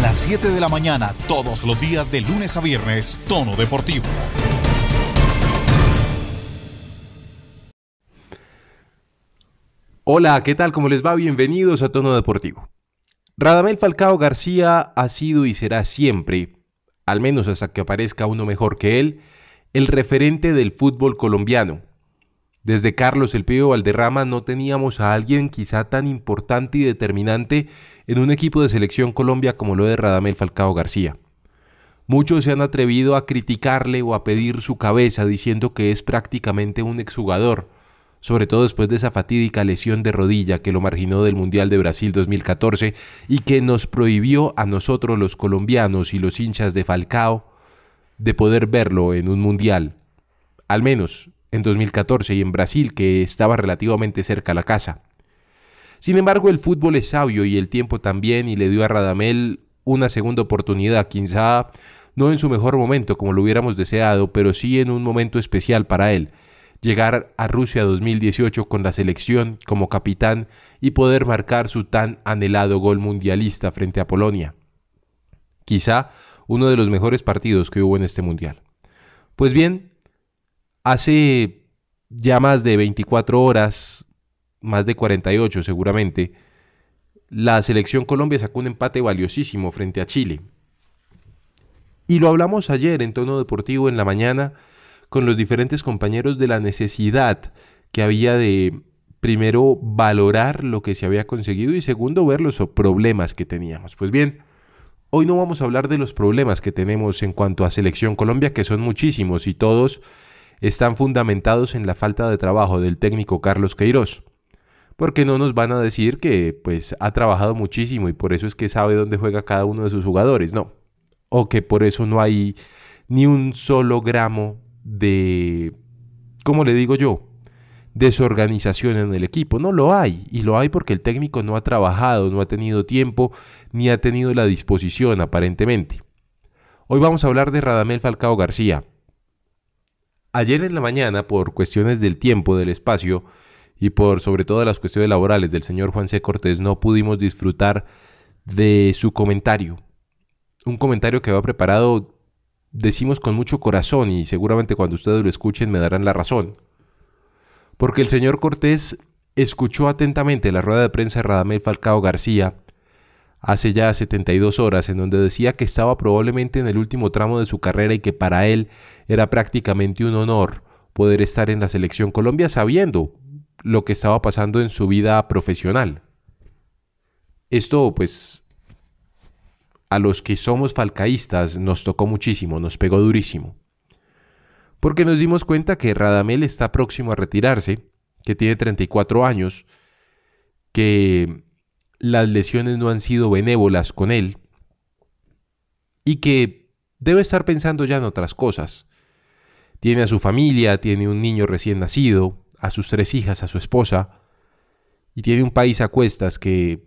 las 7 de la mañana, todos los días de lunes a viernes, Tono Deportivo. Hola, ¿qué tal? ¿Cómo les va? Bienvenidos a Tono Deportivo. Radamel Falcao García ha sido y será siempre, al menos hasta que aparezca uno mejor que él, el referente del fútbol colombiano. Desde Carlos El Pío Valderrama no teníamos a alguien quizá tan importante y determinante en un equipo de selección Colombia como lo de Radamel Falcao García. Muchos se han atrevido a criticarle o a pedir su cabeza diciendo que es prácticamente un exjugador, sobre todo después de esa fatídica lesión de rodilla que lo marginó del Mundial de Brasil 2014 y que nos prohibió a nosotros los colombianos y los hinchas de Falcao de poder verlo en un Mundial, al menos en 2014 y en Brasil que estaba relativamente cerca a la casa. Sin embargo, el fútbol es sabio y el tiempo también y le dio a Radamel una segunda oportunidad, quizá no en su mejor momento como lo hubiéramos deseado, pero sí en un momento especial para él llegar a Rusia 2018 con la selección como capitán y poder marcar su tan anhelado gol mundialista frente a Polonia. Quizá uno de los mejores partidos que hubo en este mundial. Pues bien, hace ya más de 24 horas, más de 48 seguramente, la selección Colombia sacó un empate valiosísimo frente a Chile. Y lo hablamos ayer en tono deportivo en la mañana con los diferentes compañeros de la necesidad que había de, primero, valorar lo que se había conseguido y segundo, ver los problemas que teníamos. Pues bien, hoy no vamos a hablar de los problemas que tenemos en cuanto a Selección Colombia, que son muchísimos y todos están fundamentados en la falta de trabajo del técnico Carlos Queiroz. Porque no nos van a decir que pues ha trabajado muchísimo y por eso es que sabe dónde juega cada uno de sus jugadores, no. O que por eso no hay ni un solo gramo de, ¿cómo le digo yo? Desorganización en el equipo. No lo hay. Y lo hay porque el técnico no ha trabajado, no ha tenido tiempo, ni ha tenido la disposición aparentemente. Hoy vamos a hablar de Radamel Falcao García. Ayer en la mañana, por cuestiones del tiempo, del espacio, y por sobre todo las cuestiones laborales del señor Juan C. Cortés, no pudimos disfrutar de su comentario. Un comentario que había preparado decimos con mucho corazón y seguramente cuando ustedes lo escuchen me darán la razón. Porque el señor Cortés escuchó atentamente la rueda de prensa de Radamel Falcao García hace ya 72 horas en donde decía que estaba probablemente en el último tramo de su carrera y que para él era prácticamente un honor poder estar en la selección Colombia sabiendo lo que estaba pasando en su vida profesional. Esto pues a los que somos falcaístas nos tocó muchísimo, nos pegó durísimo. Porque nos dimos cuenta que Radamel está próximo a retirarse, que tiene 34 años, que las lesiones no han sido benévolas con él y que debe estar pensando ya en otras cosas. Tiene a su familia, tiene un niño recién nacido, a sus tres hijas, a su esposa, y tiene un país a cuestas que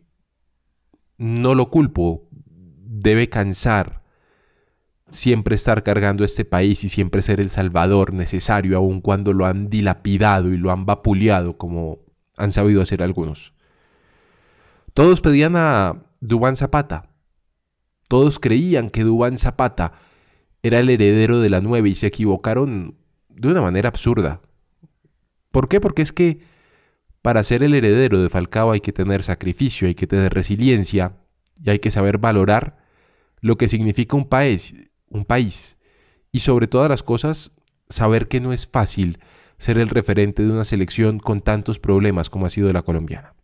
no lo culpo, debe cansar siempre estar cargando este país y siempre ser el salvador necesario, aun cuando lo han dilapidado y lo han vapuleado como han sabido hacer algunos. Todos pedían a Dubán Zapata. Todos creían que Dubán Zapata era el heredero de la nueve y se equivocaron de una manera absurda. ¿Por qué? Porque es que para ser el heredero de Falcao hay que tener sacrificio, hay que tener resiliencia y hay que saber valorar lo que significa un país, un país. Y sobre todas las cosas, saber que no es fácil ser el referente de una selección con tantos problemas como ha sido la colombiana.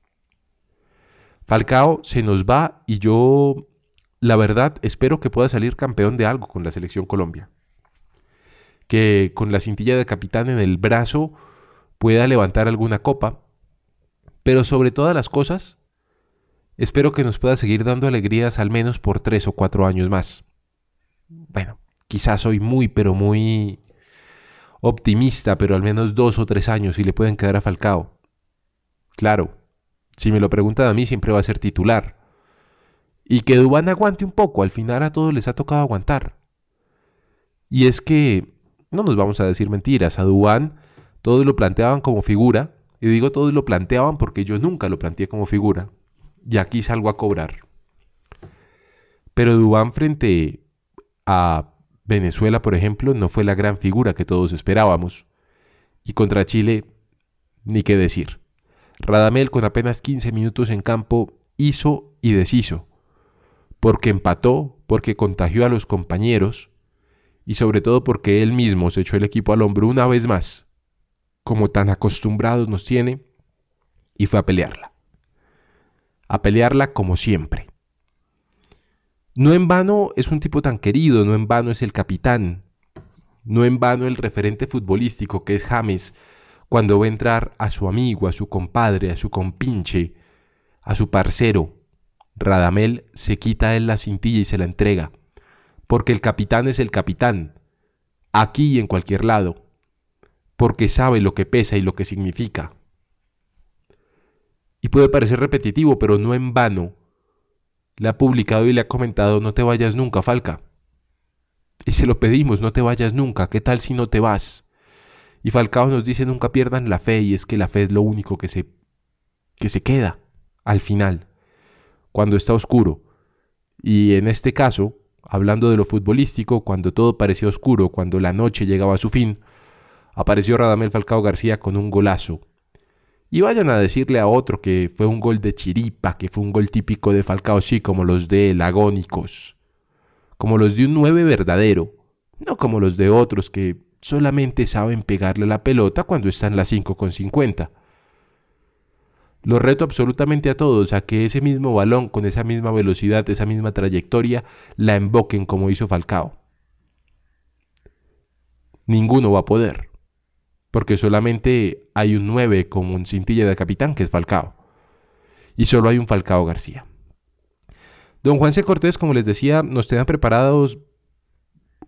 Falcao se nos va y yo, la verdad, espero que pueda salir campeón de algo con la selección Colombia. Que con la cintilla de capitán en el brazo pueda levantar alguna copa. Pero sobre todas las cosas, Espero que nos pueda seguir dando alegrías al menos por tres o cuatro años más. Bueno, quizás soy muy, pero muy optimista, pero al menos dos o tres años y le pueden quedar a Falcao. Claro, si me lo preguntan a mí siempre va a ser titular. Y que Dubán aguante un poco, al final a todos les ha tocado aguantar. Y es que, no nos vamos a decir mentiras, a Dubán todos lo planteaban como figura, y digo todos lo planteaban porque yo nunca lo planteé como figura y aquí salgo a cobrar. Pero Dubán frente a Venezuela, por ejemplo, no fue la gran figura que todos esperábamos. Y contra Chile, ni qué decir. Radamel con apenas 15 minutos en campo hizo y deshizo, porque empató, porque contagió a los compañeros y sobre todo porque él mismo se echó el equipo al hombro una vez más, como tan acostumbrados nos tiene, y fue a pelearla. A pelearla como siempre. No en vano es un tipo tan querido, no en vano es el capitán, no en vano el referente futbolístico que es James, cuando va a entrar a su amigo, a su compadre, a su compinche, a su parcero. Radamel se quita él la cintilla y se la entrega, porque el capitán es el capitán, aquí y en cualquier lado, porque sabe lo que pesa y lo que significa. Y puede parecer repetitivo, pero no en vano. Le ha publicado y le ha comentado, no te vayas nunca, Falca. Y se lo pedimos, no te vayas nunca, ¿qué tal si no te vas? Y Falcao nos dice nunca pierdan la fe y es que la fe es lo único que se, que se queda al final, cuando está oscuro. Y en este caso, hablando de lo futbolístico, cuando todo parecía oscuro, cuando la noche llegaba a su fin, apareció Radamel Falcao García con un golazo. Y vayan a decirle a otro que fue un gol de chiripa, que fue un gol típico de Falcao, sí, como los de Lagónicos, como los de un 9 verdadero, no como los de otros que solamente saben pegarle la pelota cuando están las 5 con 50. Lo reto absolutamente a todos a que ese mismo balón, con esa misma velocidad, esa misma trayectoria, la emboquen como hizo Falcao. Ninguno va a poder, porque solamente hay un 9 como un cintilla de capitán que es Falcao. Y solo hay un Falcao García. Don Juan C. Cortés, como les decía, nos tenía preparados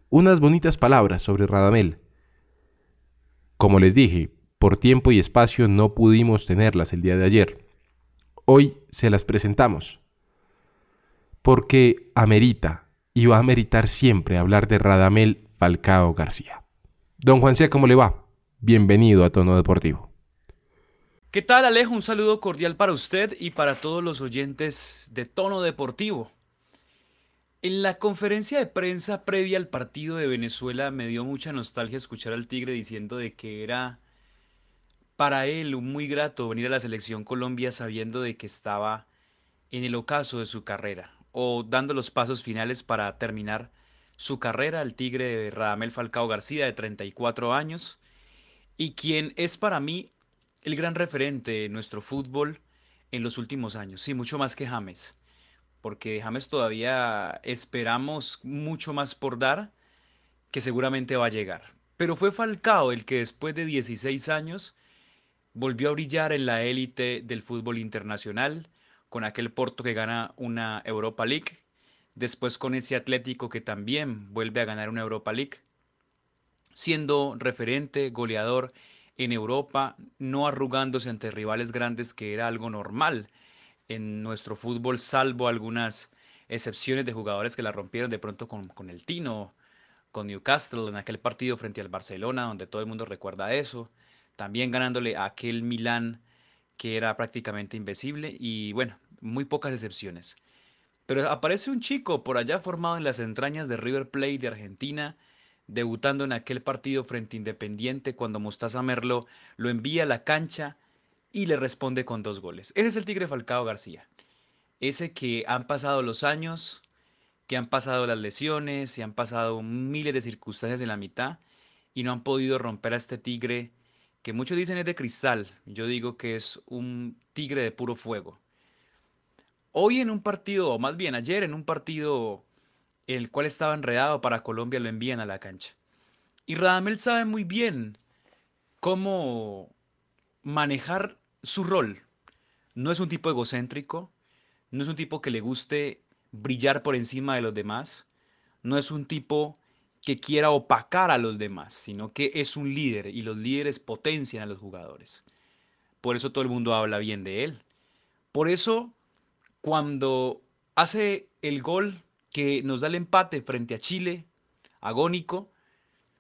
unas bonitas palabras sobre Radamel. Como les dije, por tiempo y espacio no pudimos tenerlas el día de ayer. Hoy se las presentamos. Porque amerita y va a ameritar siempre hablar de Radamel Falcao García. Don Juan C., ¿cómo le va? Bienvenido a Tono Deportivo. ¿Qué tal Alejo? Un saludo cordial para usted y para todos los oyentes de Tono Deportivo. En la conferencia de prensa previa al partido de Venezuela me dio mucha nostalgia escuchar al Tigre diciendo de que era para él muy grato venir a la selección Colombia sabiendo de que estaba en el ocaso de su carrera o dando los pasos finales para terminar su carrera al Tigre de Radamel Falcao García de 34 años y quien es para mí el gran referente de nuestro fútbol en los últimos años, sí, mucho más que James porque James todavía esperamos mucho más por dar, que seguramente va a llegar. Pero fue Falcao el que después de 16 años volvió a brillar en la élite del fútbol internacional, con aquel Porto que gana una Europa League, después con ese Atlético que también vuelve a ganar una Europa League, siendo referente, goleador en Europa, no arrugándose ante rivales grandes que era algo normal en nuestro fútbol, salvo algunas excepciones de jugadores que la rompieron de pronto con, el Tino, con Newcastle en aquel partido frente al Barcelona, donde todo el mundo recuerda eso, también ganándole a aquel Milán que era prácticamente invisible y bueno, muy pocas excepciones. Pero aparece un chico por allá formado en las entrañas de River Plate de Argentina, debutando en aquel partido frente Independiente cuando Mostaza Merlo lo envía a la cancha y le responde con dos goles. Ese es el Tigre Falcao García. Ese que han pasado los años, que han pasado las lesiones, y han pasado miles de circunstancias en la mitad y no han podido romper a este Tigre que muchos dicen es de cristal. Yo digo que es un Tigre de puro fuego. Hoy en un partido, o más bien ayer en un partido el cual estaba enredado para Colombia, lo envían a la cancha. Y Radamel sabe muy bien cómo manejar su rol. No es un tipo egocéntrico, no es un tipo que le guste brillar por encima de los demás, no es un tipo que quiera opacar a los demás, sino que es un líder y los líderes potencian a los jugadores. Por eso todo el mundo habla bien de él. Por eso, cuando hace el gol que nos da el empate frente a Chile, agónico,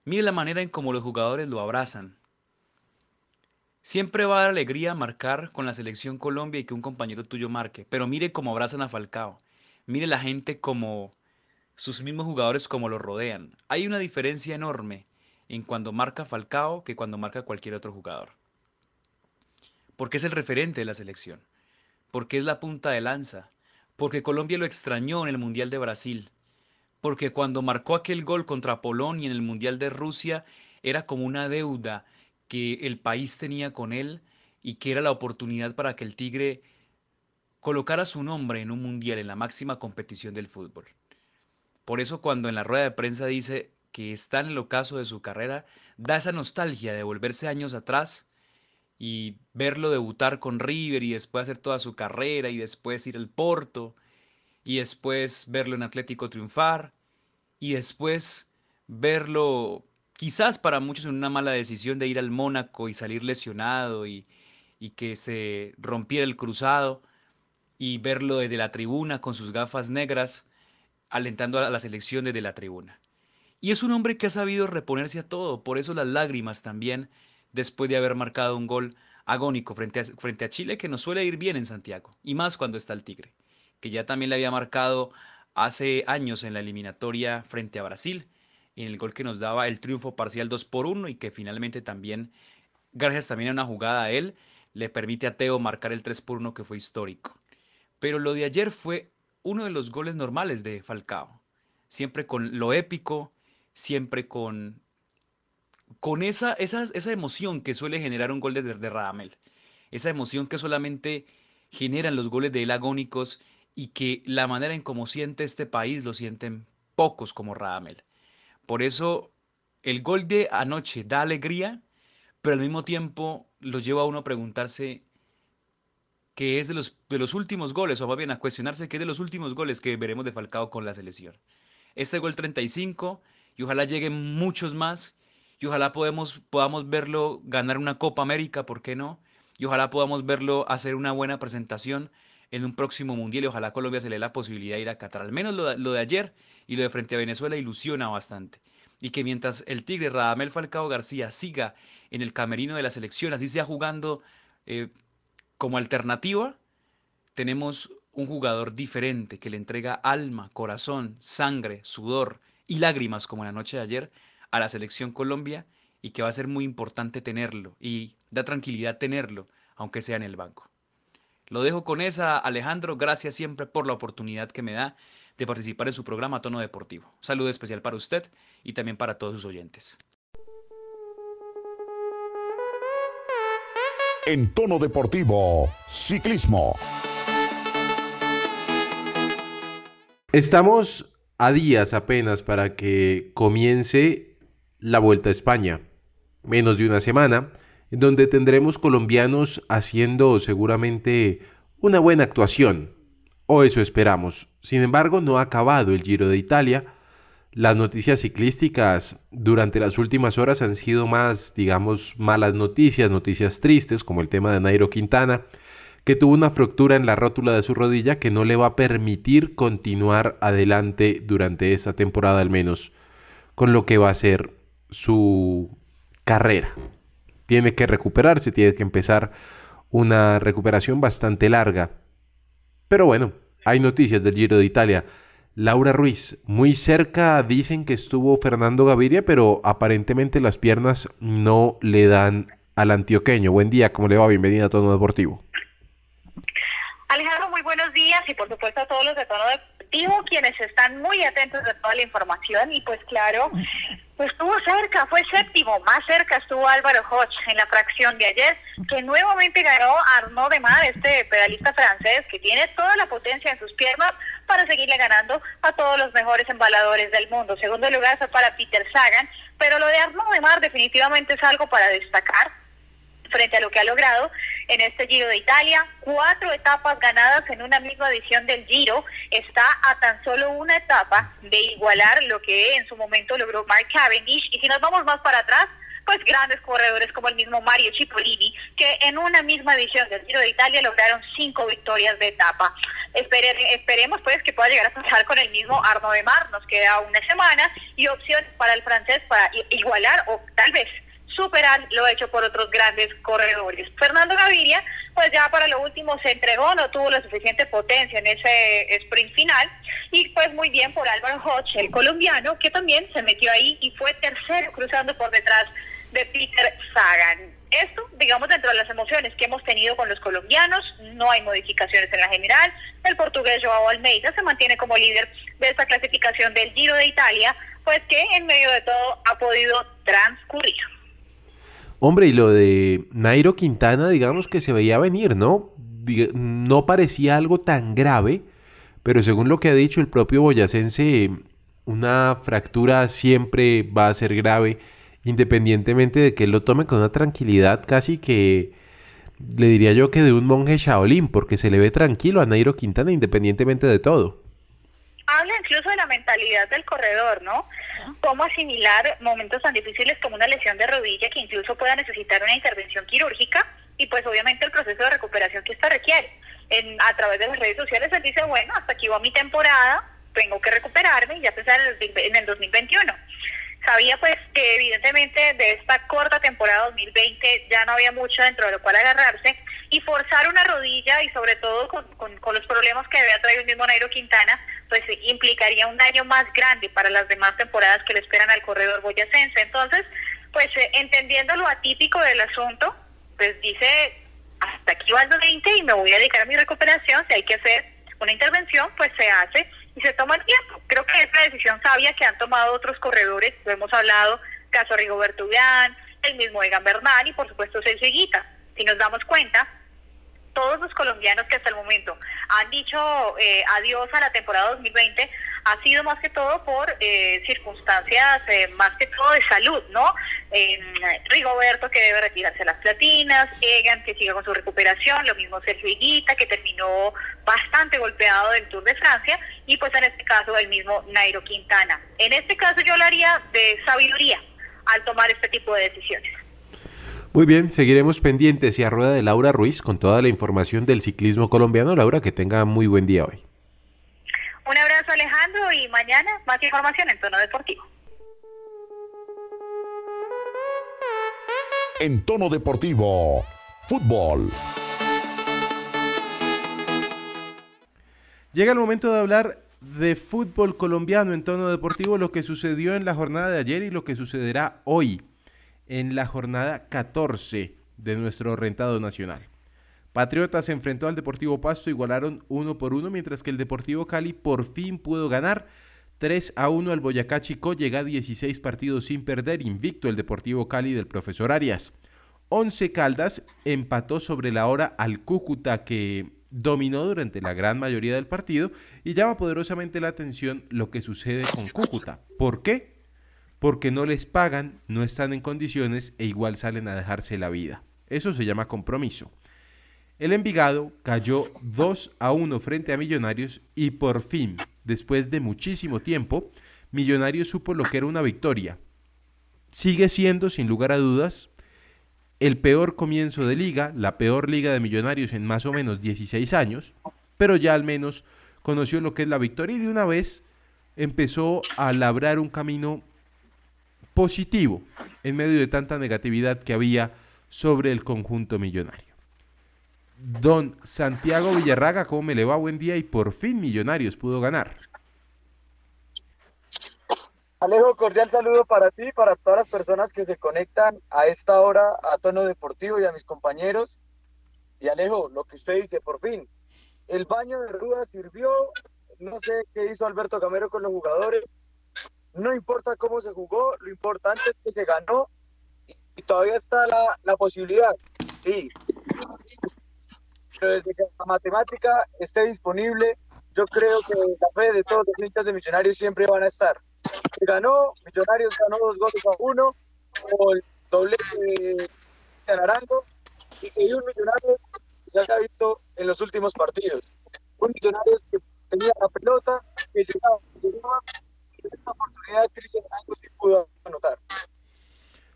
mire la manera en cómo los jugadores lo abrazan, Siempre va a dar alegría marcar con la selección Colombia y que un compañero tuyo marque, pero mire cómo abrazan a Falcao. Mire la gente como sus mismos jugadores como lo rodean. Hay una diferencia enorme en cuando marca Falcao que cuando marca cualquier otro jugador. Porque es el referente de la selección, porque es la punta de lanza, porque Colombia lo extrañó en el Mundial de Brasil, porque cuando marcó aquel gol contra Polonia en el Mundial de Rusia era como una deuda que el país tenía con él y que era la oportunidad para que el Tigre colocara su nombre en un mundial, en la máxima competición del fútbol. Por eso cuando en la rueda de prensa dice que está en el ocaso de su carrera, da esa nostalgia de volverse años atrás y verlo debutar con River y después hacer toda su carrera y después ir al Porto y después verlo en Atlético triunfar y después verlo quizás para muchos en una mala decisión de ir al Mónaco y salir lesionado y, y que se rompiera el cruzado y verlo desde la tribuna con sus gafas negras alentando a la selección desde la tribuna. Y es un hombre que ha sabido reponerse a todo, por eso las lágrimas también, después de haber marcado un gol agónico frente a, frente a Chile, que nos suele ir bien en Santiago, y más cuando está el Tigre, que ya también le había marcado hace años en la eliminatoria frente a Brasil, en el gol que nos daba el triunfo parcial 2 por 1 y que finalmente también, gracias también a una jugada a él, le permite a Teo marcar el 3 por 1 que fue histórico. Pero lo de ayer fue uno de los goles normales de Falcao. Siempre con lo épico, siempre con, con esa, esa, esa emoción que suele generar un gol de, de Radamel. Esa emoción que solamente generan los goles de él agónicos y que la manera en cómo siente este país lo sienten pocos como Radamel. Por eso el gol de anoche da alegría, pero al mismo tiempo lo lleva a uno a preguntarse que es de los, de los últimos goles, o más bien a cuestionarse que es de los últimos goles que veremos de Falcao con la selección. Este gol 35, y ojalá lleguen muchos más, y ojalá podamos verlo ganar una Copa América, ¿por qué no? Y ojalá podamos verlo hacer una buena presentación en un próximo mundial y ojalá Colombia se le dé la posibilidad de ir a Qatar. Al menos lo de, lo de ayer y lo de frente a Venezuela ilusiona bastante. Y que mientras el Tigre Radamel Falcao García siga en el camerino de la selección, así sea jugando eh, como alternativa, tenemos un jugador diferente que le entrega alma, corazón, sangre, sudor y lágrimas como la noche de ayer a la selección Colombia y que va a ser muy importante tenerlo y da tranquilidad tenerlo, aunque sea en el banco. Lo dejo con esa, Alejandro. Gracias siempre por la oportunidad que me da de participar en su programa Tono Deportivo. Saludo especial para usted y también para todos sus oyentes. En tono deportivo, ciclismo. Estamos a días apenas para que comience la Vuelta a España, menos de una semana, donde tendremos colombianos haciendo seguramente una buena actuación, o eso esperamos. Sin embargo, no ha acabado el Giro de Italia, las noticias ciclísticas durante las últimas horas han sido más, digamos, malas noticias, noticias tristes, como el tema de Nairo Quintana, que tuvo una fractura en la rótula de su rodilla que no le va a permitir continuar adelante durante esta temporada al menos, con lo que va a ser su carrera. Tiene que recuperarse, tiene que empezar una recuperación bastante larga. Pero bueno, hay noticias del Giro de Italia. Laura Ruiz, muy cerca dicen que estuvo Fernando Gaviria, pero aparentemente las piernas no le dan al antioqueño. Buen día, ¿cómo le va? Bienvenida a Tono Deportivo. Alejandro, muy buenos días y por supuesto a todos los de Tono Deportivo, quienes están muy atentos de toda la información y pues claro, pues estuvo cerca, fue séptimo, más cerca estuvo Álvaro Hodge en la fracción de ayer, que nuevamente ganó Arnaud Demar, este pedalista francés que tiene toda la potencia en sus piernas para seguirle ganando a todos los mejores embaladores del mundo. Segundo lugar fue para Peter Sagan, pero lo de Arnaud Demar definitivamente es algo para destacar frente a lo que ha logrado en este Giro de Italia. Cuatro etapas ganadas en una misma edición del Giro. Está a tan solo una etapa de igualar lo que en su momento logró Mark Cavendish. Y si nos vamos más para atrás, pues grandes corredores como el mismo Mario Cipollini, que en una misma edición del Giro de Italia lograron cinco victorias de etapa. esperemos pues que pueda llegar a pasar con el mismo Arno de Mar, nos queda una semana y opción para el francés para igualar o tal vez superar lo hecho por otros grandes corredores. Fernando Gaviria, pues ya para lo último se entregó, no tuvo la suficiente potencia en ese sprint final Y pues muy bien por Álvaro Hodge, el colombiano, que también se metió ahí y fue tercero cruzando por detrás de Peter Sagan. Esto, digamos, dentro de las emociones que hemos tenido con los colombianos, no hay modificaciones en la general. El portugués Joao Almeida se mantiene como líder de esta clasificación del Giro de Italia, pues que en medio de todo ha podido transcurrir. Hombre, y lo de Nairo Quintana, digamos que se veía venir, ¿no? No parecía algo tan grave, pero según lo que ha dicho el propio boyacense, una fractura siempre va a ser grave independientemente de que él lo tome con una tranquilidad casi que le diría yo que de un monje Shaolin, porque se le ve tranquilo a Nairo Quintana independientemente de todo. Habla incluso de la mentalidad del corredor, ¿no? Cómo asimilar momentos tan difíciles como una lesión de rodilla que incluso pueda necesitar una intervención quirúrgica y pues obviamente el proceso de recuperación que esta requiere. En, a través de las redes sociales él dice, bueno, hasta aquí va mi temporada, tengo que recuperarme y ya pensar en el 2021 sabía pues que evidentemente de esta corta temporada 2020 ya no había mucho dentro de lo cual agarrarse y forzar una rodilla y sobre todo con, con, los problemas que había traído el mismo Nairo Quintana, pues implicaría un daño más grande para las demás temporadas que le esperan al corredor boyacense. Entonces, pues eh, entendiendo lo atípico del asunto, pues dice, hasta aquí va el 20 y me voy a dedicar a mi recuperación, si hay que hacer una intervención, pues se hace y se toma el tiempo. Creo que es la decisión sabia que han tomado otros corredores, lo hemos hablado, caso Rigoberto Urán, el mismo Egan Bernal y por supuesto Higuita. Si nos damos cuenta, todos los colombianos que hasta el momento han dicho eh, adiós a la temporada 2020 ha sido más que todo por eh, circunstancias eh, más que todo de salud, ¿no? Rigoberto que debe retirarse las platinas, Egan que sigue con su recuperación, lo mismo Sergio Higuita que terminó bastante golpeado del Tour de Francia y pues en este caso el mismo Nairo Quintana. En este caso yo hablaría de sabiduría al tomar este tipo de decisiones. Muy bien, seguiremos pendientes y a rueda de Laura Ruiz con toda la información del ciclismo colombiano. Laura, que tenga muy buen día hoy. Un abrazo Alejandro y mañana más información en tono deportivo. En tono deportivo, fútbol. Llega el momento de hablar de fútbol colombiano en tono deportivo, lo que sucedió en la jornada de ayer y lo que sucederá hoy en la jornada 14 de nuestro rentado nacional. Patriotas se enfrentó al Deportivo Pasto, igualaron uno por uno, mientras que el Deportivo Cali por fin pudo ganar 3 a 1 al Boyacá Chico, llega a 16 partidos sin perder, invicto el Deportivo Cali del profesor Arias. 11 Caldas empató sobre la hora al Cúcuta que dominó durante la gran mayoría del partido y llama poderosamente la atención lo que sucede con Cúcuta. ¿Por qué? Porque no les pagan, no están en condiciones e igual salen a dejarse la vida. Eso se llama compromiso. El Envigado cayó 2 a 1 frente a Millonarios y por fin, después de muchísimo tiempo, Millonarios supo lo que era una victoria. Sigue siendo, sin lugar a dudas, el peor comienzo de liga, la peor liga de Millonarios en más o menos 16 años, pero ya al menos conoció lo que es la victoria y de una vez empezó a labrar un camino positivo en medio de tanta negatividad que había sobre el conjunto millonario. Don Santiago Villarraga, ¿cómo me le va? Buen día y por fin Millonarios pudo ganar. Alejo, cordial saludo para ti y para todas las personas que se conectan a esta hora a Tono Deportivo y a mis compañeros. Y Alejo, lo que usted dice, por fin, el baño de Ruda sirvió, no sé qué hizo Alberto Camero con los jugadores, no importa cómo se jugó, lo importante es que se ganó y, todavía está la, la, posibilidad. Sí. Pero desde que la matemática esté disponible, yo creo que la fe de todos los hinchas de Millonarios siempre van a estar. Se ganó, Millonarios ganó dos goles a uno, o el doblete de Naranjo, y que un Millonario se haya visto en los últimos partidos. Un Millonario que tenía la pelota, que llegaba, llegaba oportunidad pudo anotar.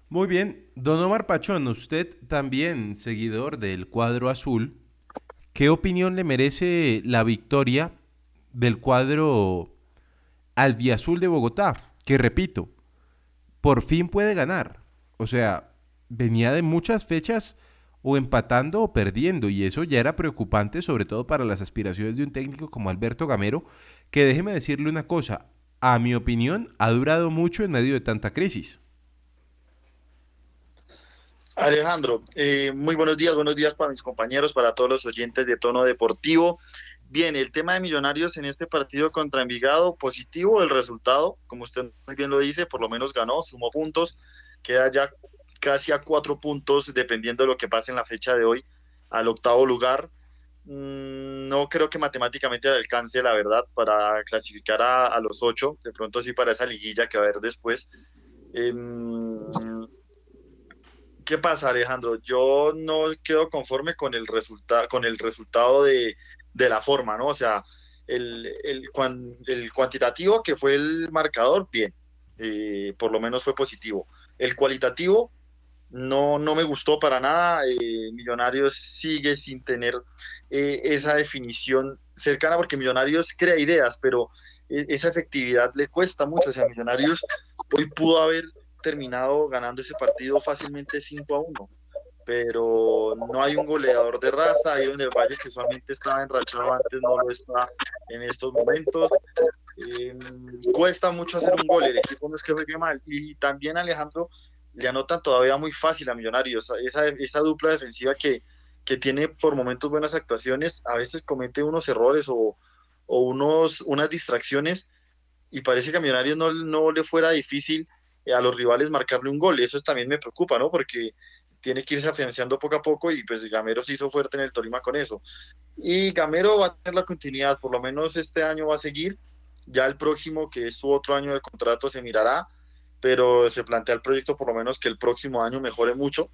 Muy bien, don Omar Pachón, usted también seguidor del cuadro azul, ¿qué opinión le merece la victoria del cuadro albiazul de Bogotá? Que repito, por fin puede ganar. O sea, venía de muchas fechas o empatando o perdiendo, y eso ya era preocupante, sobre todo para las aspiraciones de un técnico como Alberto Gamero, que déjeme decirle una cosa, a mi opinión, ha durado mucho en medio de tanta crisis. Alejandro, eh, muy buenos días, buenos días para mis compañeros, para todos los oyentes de tono deportivo. Bien, el tema de Millonarios en este partido contra Envigado, positivo el resultado, como usted muy bien lo dice, por lo menos ganó, sumó puntos, queda ya casi a cuatro puntos, dependiendo de lo que pase en la fecha de hoy, al octavo lugar. Mm, no creo que matemáticamente le alcance, la verdad, para clasificar a, los ocho, de pronto sí para esa liguilla que va a haber después. Em, ¿Qué pasa, Alejandro? Yo no quedo conforme con el, resultado con el resultado de, la forma, ¿no? O sea, el, el, cuantitativo que fue el marcador, bien, eh, por lo menos fue positivo. El cualitativo no, no me gustó para nada. Eh, Millonarios sigue sin tener eh, esa definición cercana porque Millonarios crea ideas, pero esa efectividad le cuesta mucho. O sea, Millonarios hoy pudo haber terminado ganando ese partido fácilmente 5 a 1. Pero no hay un goleador de raza, ahí en el Valle que solamente estaba enrachado antes, no lo está en estos momentos. Em, cuesta mucho hacer un gol, el equipo no es que juegue mal. Y también Alejandro le anotan todavía muy fácil a Millonarios, esa, esa dupla defensiva que, que tiene por momentos buenas actuaciones, a veces comete unos errores o, o unos, unas distracciones y parece que a Millonarios no, no le fuera difícil a los rivales marcarle un gol. Eso también me preocupa, ¿no? Porque tiene que irse afianzando poco a poco y pues Gamero se hizo fuerte en el Tolima con eso. Y Gamero va a tener la continuidad, por lo menos este año va a seguir, ya el próximo, que es su otro año de contrato, se mirará, pero se plantea el proyecto por lo menos que el próximo año mejore mucho.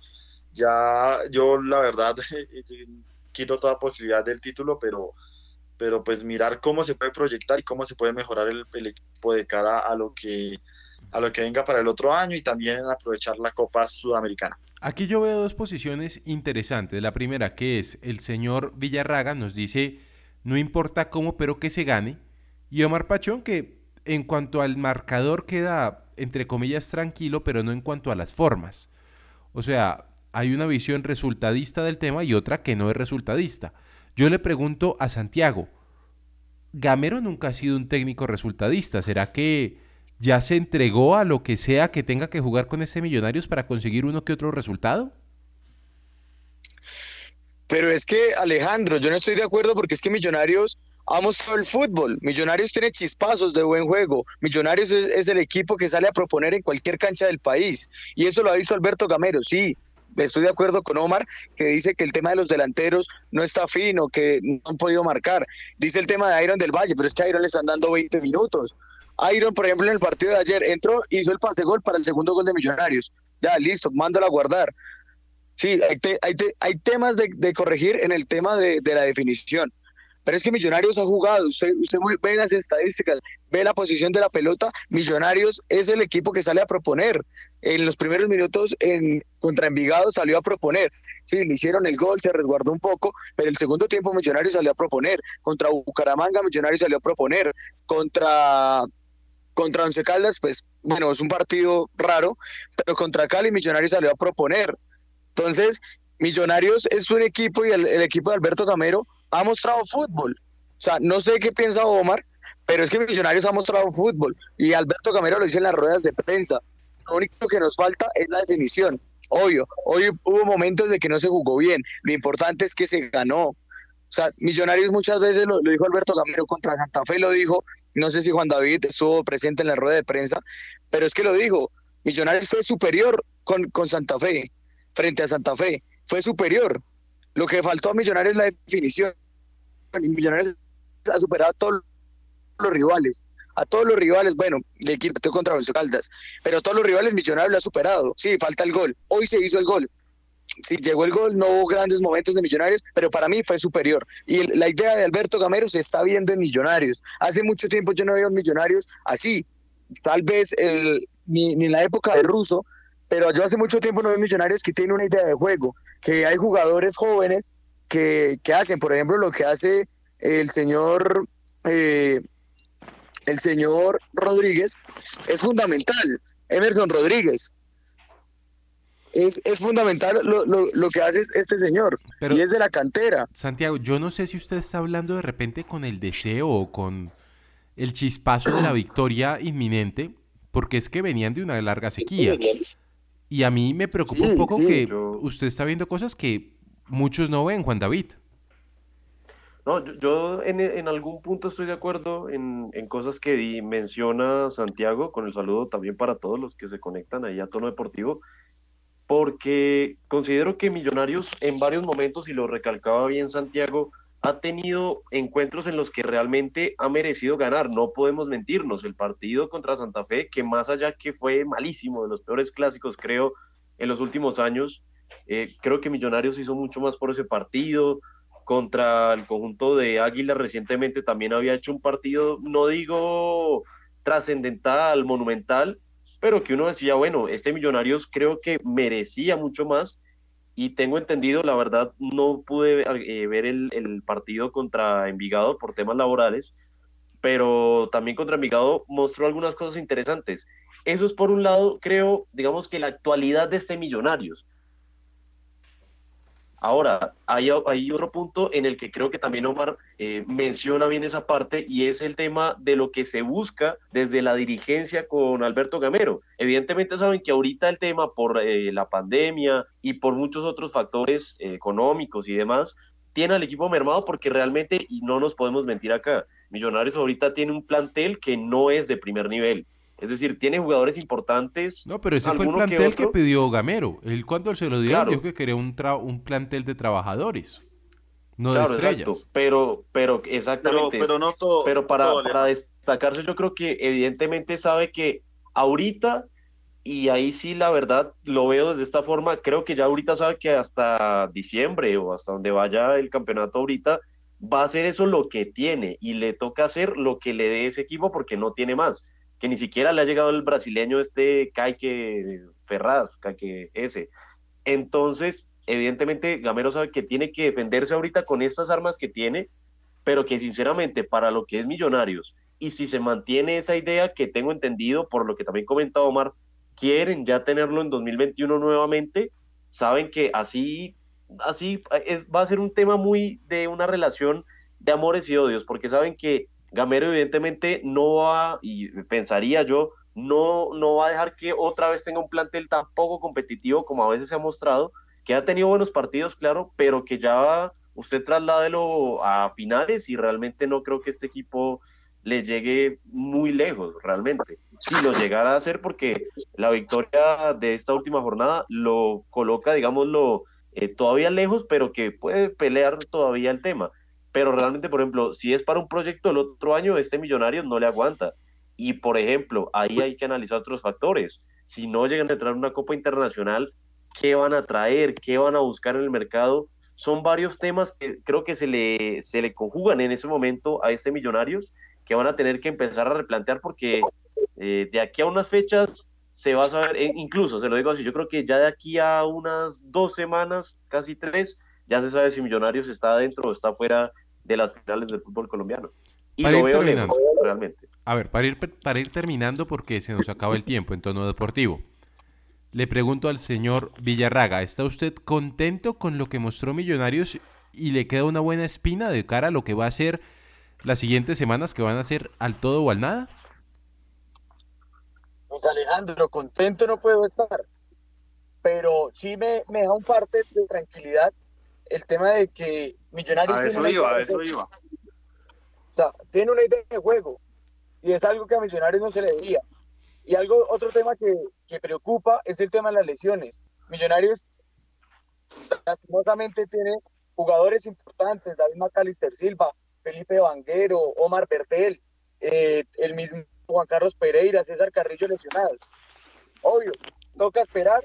Ya yo la verdad quito toda posibilidad del título, pero pero pues mirar cómo se puede proyectar y cómo se puede mejorar el, el equipo de cara a lo que a lo que venga para el otro año y también aprovechar la Copa Sudamericana. Aquí yo veo dos posiciones interesantes. La primera que es el señor Villarraga nos dice, no importa cómo, pero que se gane. Y Omar Pachón que en cuanto al marcador queda, entre comillas, tranquilo, pero no en cuanto a las formas. O sea, hay una visión resultadista del tema y otra que no es resultadista. Yo le pregunto a Santiago, Gamero nunca ha sido un técnico resultadista. ¿Será que ya se entregó a lo que sea que tenga que jugar con este Millonarios para conseguir uno que otro resultado? Pero es que, Alejandro, yo no estoy de acuerdo porque es que Millonarios ha mostrado el fútbol. Millonarios tiene chispazos de buen juego. Millonarios es, el equipo que sale a proponer en cualquier cancha del país. Y eso lo ha visto Alberto Gamero, sí. Estoy de acuerdo con Omar, que dice que el tema de los delanteros no está fino, que no han podido marcar. Dice el tema de Iron del Valle, pero es que a Iron le están dando 20 minutos. Iron, por ejemplo, en el partido de ayer entró, hizo el pase gol para el segundo gol de Millonarios. Ya, listo, mándalo a guardar. Sí, hay, temas de, corregir en el tema de, la definición. Pero es que Millonarios ha jugado, usted, usted ve las estadísticas, ve la posición de la pelota, Millonarios es el equipo que sale a proponer. En los primeros minutos en, contra Envigado salió a proponer. Sí, le hicieron el gol, se resguardó un poco, pero el segundo tiempo Millonarios salió a proponer. Contra Bucaramanga Millonarios salió a proponer. Contra contra Once Caldas, pues bueno, es un partido raro, pero contra Cali Millonarios salió a proponer. Entonces, Millonarios es un equipo y el, equipo de Alberto Camero ha mostrado fútbol. O sea, no sé qué piensa Omar, pero es que Millonarios ha mostrado fútbol y Alberto Camero lo dice en las ruedas de prensa. Lo único que nos falta es la definición. Obvio, hoy hubo momentos de que no se jugó bien. Lo importante es que se ganó. O sea, Millonarios muchas veces lo, dijo Alberto Gamero contra Santa Fe, lo dijo, no sé si Juan David estuvo presente en la rueda de prensa, pero es que lo dijo, Millonarios fue superior con, con Santa Fe, frente a Santa Fe, fue superior. Lo que faltó a Millonarios es la definición. Millonarios ha superado a todos los rivales. A todos los rivales, bueno, le quitó contra los Caldas, pero a todos los rivales Millonarios lo ha superado. Sí, falta el gol. Hoy se hizo el gol sí llegó el gol, no hubo grandes momentos de Millonarios, pero para mí fue superior. Y la idea de Alberto Gamero se está viendo en Millonarios. Hace mucho tiempo yo no veo Millonarios así. Tal vez el, ni, en la época de Russo, pero yo hace mucho tiempo no veo Millonarios que tienen una idea de juego, que hay jugadores jóvenes que, hacen, por ejemplo, lo que hace el señor, eh, el señor Rodríguez, es fundamental. Emerson Rodríguez, es, fundamental lo, que hace este señor. y es de la cantera. Santiago, yo no sé si usted está hablando de repente con el deseo o con el chispazo de la victoria inminente, porque es que venían de una larga sequía. Y a mí me preocupa un poco que usted está viendo cosas que muchos no ven, Juan David. No, yo, en, algún punto estoy de acuerdo en, cosas que menciona Santiago, con el saludo también para todos los que se conectan ahí a tono deportivo, porque considero que Millonarios en varios momentos, y lo recalcaba bien Santiago, ha tenido encuentros en los que realmente ha merecido ganar, no podemos mentirnos, el partido contra Santa Fe, que más allá que fue malísimo, de los peores clásicos creo en los últimos años, eh, creo que Millonarios hizo mucho más por ese partido, contra el conjunto de Águila recientemente también había hecho un partido, no digo trascendental, monumental, pero que uno decía, bueno, este Millonarios creo que merecía mucho más y tengo entendido, la verdad, no pude eh, ver el, el, partido contra Envigado por temas laborales, pero también contra Envigado mostró algunas cosas interesantes. Eso es por un lado, creo, digamos que la actualidad de este Millonarios. Ahora, hay, otro punto en el que creo que también Omar eh, menciona bien esa parte y es el tema de lo que se busca desde la dirigencia con Alberto Gamero. Evidentemente saben que ahorita el tema por eh, la pandemia y por muchos otros factores eh, económicos y demás, tiene al equipo mermado porque realmente, y no nos podemos mentir acá, Millonarios ahorita tiene un plantel que no es de primer nivel. Es decir, tiene jugadores importantes. No, pero ese fue el plantel que, pidió Gamero. Él cuando se lo dio, dijo que quería un, un plantel de trabajadores, no de estrellas. Pero, pero exactamente. Pero, no todo. Pero para, para destacarse, yo creo que evidentemente sabe que ahorita, y ahí sí la verdad lo veo desde esta forma, creo que ya ahorita sabe que hasta diciembre o hasta donde vaya el campeonato ahorita, va a hacer eso lo que tiene y le toca hacer lo que le dé ese equipo porque no tiene más que ni siquiera le ha llegado el brasileño este Caique Ferraz, Caique ese. Entonces, evidentemente, Gamero sabe que tiene que defenderse ahorita con estas armas que tiene, pero que sinceramente para lo que es Millonarios, y si se mantiene esa idea que tengo entendido, por lo que también comentaba Omar, quieren ya tenerlo en 2021 nuevamente, saben que así, así es, va a ser un tema muy de una relación de amores y odios, porque saben que Gamero evidentemente no va, y pensaría yo, no, no va a dejar que otra vez tenga un plantel tan poco competitivo como a veces se ha mostrado, que ha tenido buenos partidos, claro, pero que ya usted trasládelo a finales y realmente no creo que este equipo le llegue muy lejos, realmente. Si lo llegara a hacer, porque la victoria de esta última jornada lo coloca, digámoslo, eh, todavía lejos, pero que puede pelear todavía el tema pero realmente, por ejemplo, si es para un proyecto el otro año, este millonario no le aguanta. Y, por ejemplo, ahí hay que analizar otros factores. Si no llegan a traer una Copa Internacional, ¿qué van a traer? ¿Qué van a buscar en el mercado? Son varios temas que creo que se le, se le conjugan en ese momento a este Millonarios que van a tener que empezar a replantear porque eh, de aquí a unas fechas se va a saber, e incluso se lo digo así, yo creo que ya de aquí a unas dos semanas, casi tres, ya se sabe si Millonarios está adentro o está fuera de las finales del fútbol colombiano. Y lo veo realmente. A ver, para ir, para ir terminando, porque se nos acaba el tiempo en tono deportivo. Le pregunto al señor Villarraga, ¿está usted contento con lo que mostró Millonarios y le queda una buena espina de cara a lo que va a ser las siguientes semanas que van a ser al todo o al nada? Pues Alejandro, contento no puedo estar, pero sí me, me da un parte de tranquilidad el tema de que Millonarios... A eso iba, a eso iba. O sea, tiene una idea de juego y es algo que a Millonarios no se le veía. Y algo, otro tema que, que preocupa es el tema de las lesiones. Millonarios lastimosamente tiene jugadores importantes, David Macalister Silva, Felipe Vanguero, Omar Bertel, eh, el mismo Juan Carlos Pereira, César Carrillo lesionados. Obvio, toca esperar.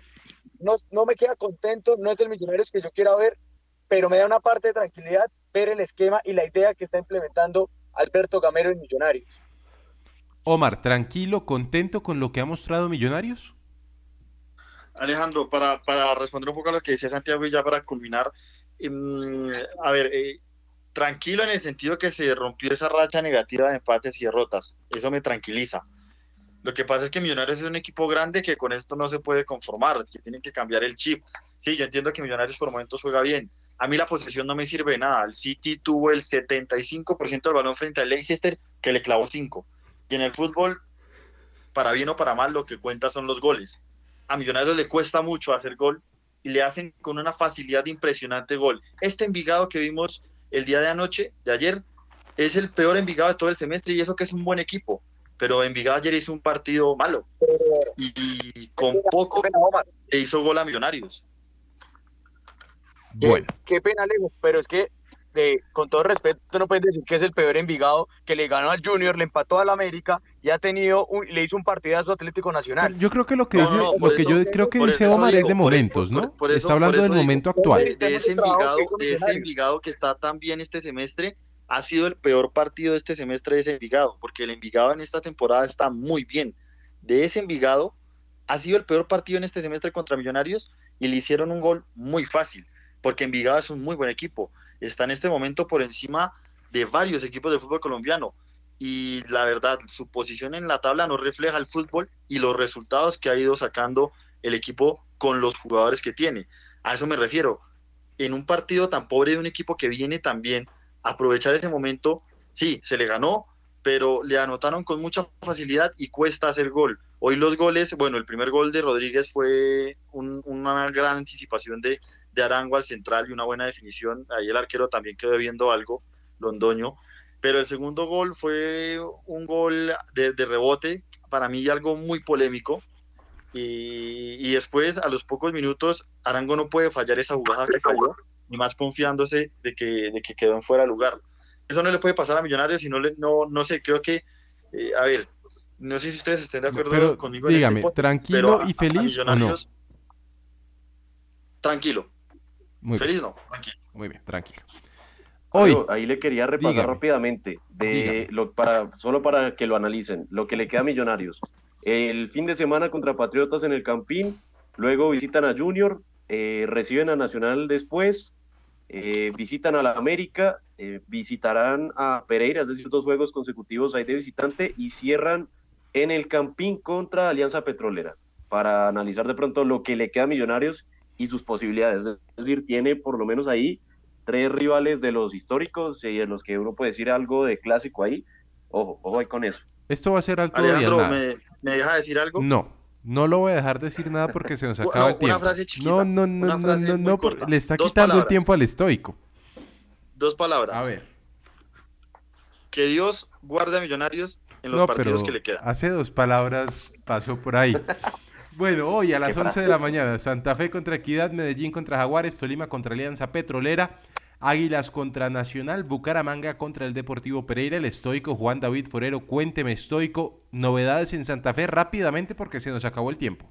No, no me queda contento, no es el Millonarios que yo quiera ver, pero me da una parte de tranquilidad ver el esquema y la idea que está implementando Alberto Gamero en Millonarios. Omar, tranquilo, contento con lo que ha mostrado Millonarios. Alejandro, para, responder un poco a lo que decía Santiago y ya para culminar, em, a ver, eh, tranquilo en el sentido que se rompió esa racha negativa de empates y derrotas, eso me tranquiliza. Lo que pasa es que Millonarios es un equipo grande que con esto no se puede conformar, que tienen que cambiar el chip. Sí, yo entiendo que Millonarios por momentos juega bien, a mí la posesión no me sirve nada. El City tuvo el 75% del balón frente al Leicester, que le clavó 5. Y en el fútbol, para bien o para mal, lo que cuenta son los goles. A Millonarios le cuesta mucho hacer gol y le hacen con una facilidad impresionante gol. Este Envigado que vimos el día de anoche, de ayer, es el peor Envigado de todo el semestre y eso que es un buen equipo. Pero Envigado ayer hizo un partido malo y con poco le hizo gol a Millonarios. Qué, bueno. qué pena, Alejo, pero es que con todo respeto, no puedes decir que es el peor Envigado, que le ganó al Junior, le empató al América y ha tenido le hizo un partidazo Atlético Nacional. Yo creo que lo que dice, lo que yo creo que dice Omar es de momentos, ¿no? Está hablando del momento actual. De ese, Envigado, de ese Envigado que está tan bien este semestre, ha sido el peor partido de este semestre de ese Envigado, porque el Envigado en esta temporada está muy bien. De ese Envigado ha sido el peor partido en este semestre contra Millonarios y le hicieron un gol muy fácil porque Envigado es un muy buen equipo. Está en este momento por encima de varios equipos del fútbol colombiano. Y la verdad, su posición en la tabla no refleja el fútbol y los resultados que ha ido sacando el equipo con los jugadores que tiene. A eso me refiero. En un partido tan pobre de un equipo que viene también, aprovechar ese momento, sí, se le ganó, pero le anotaron con mucha facilidad y cuesta hacer gol. Hoy los goles, bueno, el primer gol de Rodríguez fue una gran anticipación de, de Arango al central y una buena definición. Ahí el arquero también quedó viendo algo, Londoño. Pero el segundo gol fue un gol de, rebote, para mí algo muy polémico. Y, después, a los pocos minutos, Arango no puede fallar esa jugada que falló, ni más confiándose de que, de que quedó en fuera de lugar. Eso no le puede pasar a Millonarios y no, le, no, no sé, creo que, eh, a ver, no sé si ustedes estén de acuerdo conmigo. Dígame, este tranquilo y feliz. Tranquilo, muy Feliz no, tranquilo. Muy bien, tranquilo. Hoy, ahí le quería repasar rápidamente, de lo, para, solo para que lo analicen, lo que le queda a Millonarios. El fin de semana contra Patriotas en el Campín, luego visitan a Junior, eh, reciben a Nacional después, eh, visitan a la América, eh, visitarán a Pereira, es decir, dos juegos consecutivos ahí de visitante y cierran en el Campín contra Alianza Petrolera para analizar de pronto lo que le queda a Millonarios y sus posibilidades. Es decir, tiene por lo menos ahí tres rivales de los históricos y en los que uno puede decir algo de clásico ahí. Ojo, ojo ahí con eso. Esto va a ser alto Alejandro, ¿me, ¿me deja decir algo? No, no lo voy a dejar decir nada porque se nos acaba el tiempo. no, no, no, no, no, no, le está quitando el tiempo al estoico. Dos palabras. A ver. Que Dios guarde a Millonarios en los partidos que le quedan. Hace dos palabras pasó por ahí. Bueno, hoy a las 11 de la mañana, Santa Fe contra Equidad, Medellín contra Jaguares, Tolima contra Alianza Petrolera, Águilas contra Nacional, Bucaramanga contra el Deportivo Pereira, el estoico Juan David Forero, cuénteme estoico, novedades en Santa Fe rápidamente porque se nos acabó el tiempo.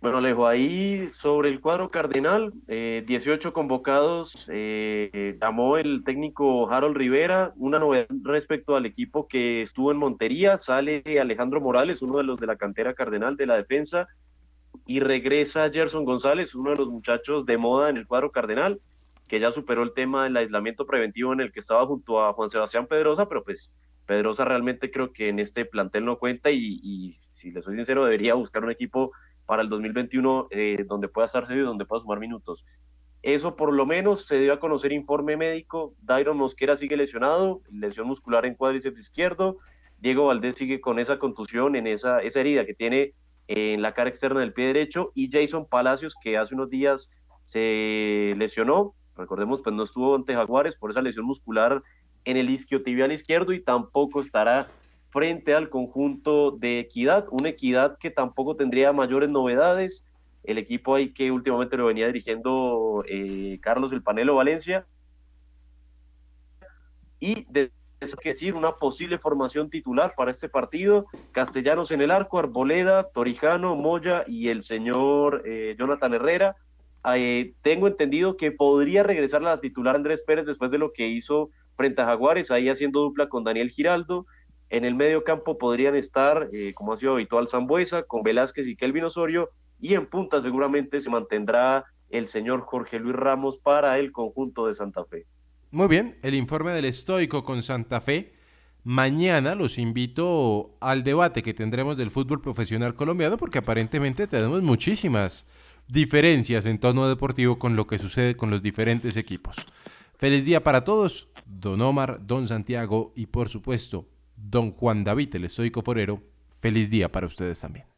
Bueno, Alejo, ahí sobre el cuadro cardenal, 18 eh, convocados, eh, llamó el técnico Harold Rivera, una novedad respecto al equipo que estuvo en Montería, sale Alejandro Morales, uno de los de la cantera cardenal de la defensa, y regresa Gerson González, uno de los muchachos de moda en el cuadro cardenal, que ya superó el tema del aislamiento preventivo en el que estaba junto a Juan Sebastián Pedrosa, pero pues Pedrosa realmente creo que en este plantel no cuenta y, y si le soy sincero, debería buscar un equipo para el 2021 eh, donde pueda estar serio donde pueda sumar minutos. Eso por lo menos se dio a conocer informe médico. Dairon Mosquera sigue lesionado, lesión muscular en cuádriceps izquierdo. Diego Valdés sigue con esa contusión en esa, esa herida que tiene en la cara externa del pie derecho. Y Jason Palacios, que hace unos días se lesionó, recordemos, pues no estuvo ante Jaguares por esa lesión muscular en el isquiotibial izquierdo y tampoco estará frente al conjunto de Equidad, una Equidad que tampoco tendría mayores novedades. El equipo ahí que últimamente lo venía dirigiendo eh, Carlos El Panelo Valencia. Y de que decir, una posible formación titular para este partido. Castellanos en el arco, Arboleda, Torijano, Moya y el señor eh, Jonathan Herrera. Eh, tengo entendido que podría regresar a la titular Andrés Pérez después de lo que hizo frente a Jaguares, ahí haciendo dupla con Daniel Giraldo. En el medio campo podrían estar, eh, como ha sido habitual, Zambuesa con Velázquez y Kelvin Osorio. Y en punta seguramente se mantendrá el señor Jorge Luis Ramos para el conjunto de Santa Fe. Muy bien, el informe del estoico con Santa Fe. Mañana los invito al debate que tendremos del fútbol profesional colombiano porque aparentemente tenemos muchísimas diferencias en tono deportivo con lo que sucede con los diferentes equipos. Feliz día para todos, don Omar, don Santiago y por supuesto don Juan David, el estoico forero, feliz día para ustedes también.